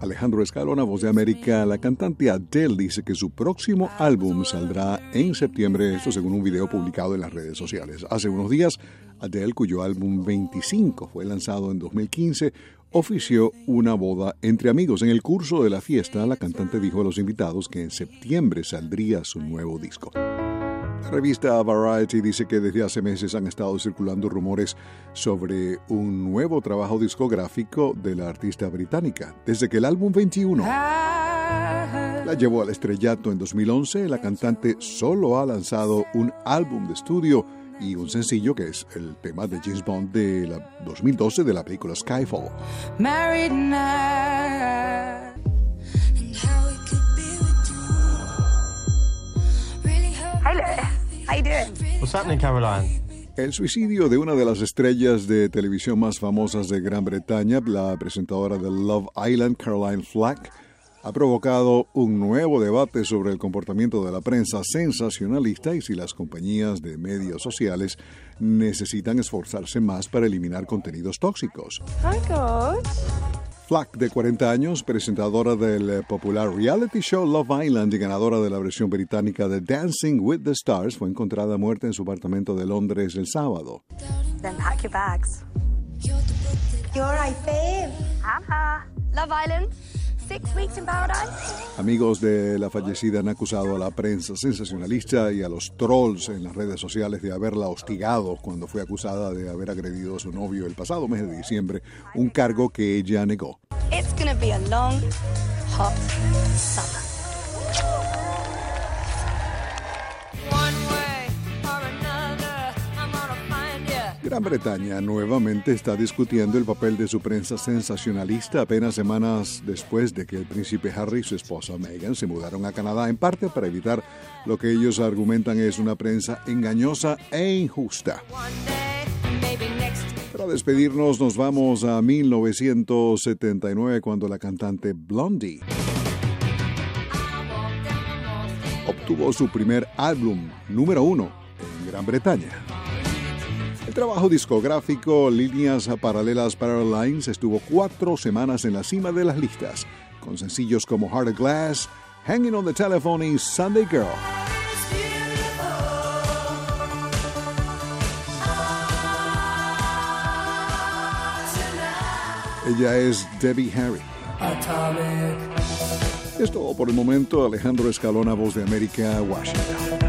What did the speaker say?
Alejandro Escalona, voz de América, la cantante Adele dice que su próximo álbum saldrá en septiembre, esto según un video publicado en las redes sociales. Hace unos días, Adele, cuyo álbum 25 fue lanzado en 2015, ofició una boda entre amigos. En el curso de la fiesta, la cantante dijo a los invitados que en septiembre saldría su nuevo disco. La revista Variety dice que desde hace meses han estado circulando rumores sobre un nuevo trabajo discográfico de la artista británica. Desde que el álbum 21 la llevó al estrellato en 2011, la cantante solo ha lanzado un álbum de estudio y un sencillo que es el tema de James Bond de la 2012 de la película Skyfall. What's happening, Caroline? El suicidio de una de las estrellas de televisión más famosas de Gran Bretaña, la presentadora de Love Island, Caroline Flack, ha provocado un nuevo debate sobre el comportamiento de la prensa sensacionalista y si las compañías de medios sociales necesitan esforzarse más para eliminar contenidos tóxicos. Flack, de 40 años, presentadora del eh, popular reality show Love Island y ganadora de la versión británica de Dancing with the Stars, fue encontrada muerta en su apartamento de Londres el sábado. Then pack your bags. You're right, babe. Love Island. Six weeks in paradise. Amigos de la fallecida han acusado a la prensa sensacionalista y a los trolls en las redes sociales de haberla hostigado cuando fue acusada de haber agredido a su novio el pasado mes de diciembre, un cargo que ella negó. It's gonna be a long, hot summer. Gran Bretaña nuevamente está discutiendo el papel de su prensa sensacionalista apenas semanas después de que el príncipe Harry y su esposa Meghan se mudaron a Canadá en parte para evitar lo que ellos argumentan es una prensa engañosa e injusta. Para despedirnos nos vamos a 1979 cuando la cantante Blondie obtuvo su primer álbum número uno en Gran Bretaña. El trabajo discográfico Líneas Paralelas Paralines estuvo cuatro semanas en la cima de las listas, con sencillos como Heart of Glass, Hanging on the Telephone y Sunday Girl. Ella es Debbie Harry. Es todo por el momento. Alejandro Escalona, Voz de América, Washington.